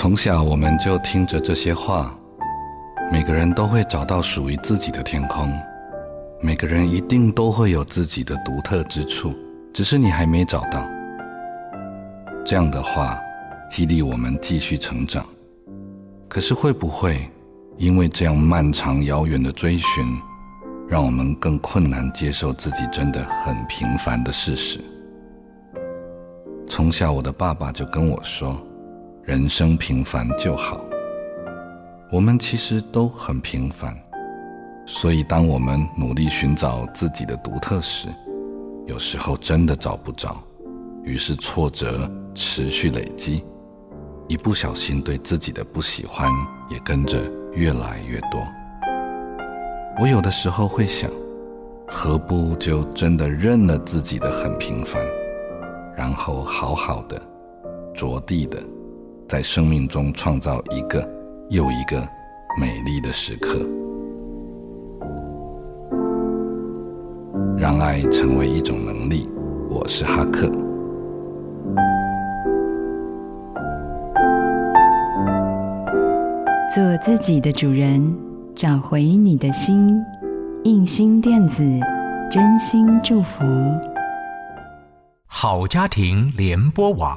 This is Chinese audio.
从小我们就听着这些话，每个人都会找到属于自己的天空，每个人一定都会有自己的独特之处，只是你还没找到。这样的话，激励我们继续成长。可是会不会因为这样漫长遥远的追寻，让我们更困难接受自己真的很平凡的事实？从小我的爸爸就跟我说。人生平凡就好。我们其实都很平凡，所以当我们努力寻找自己的独特时，有时候真的找不着，于是挫折持续累积，一不小心对自己的不喜欢也跟着越来越多。我有的时候会想，何不就真的认了自己的很平凡，然后好好的、着地的。在生命中创造一个又一个美丽的时刻，让爱成为一种能力。我是哈克，做自己的主人，找回你的心。印心电子，真心祝福。好家庭联播网。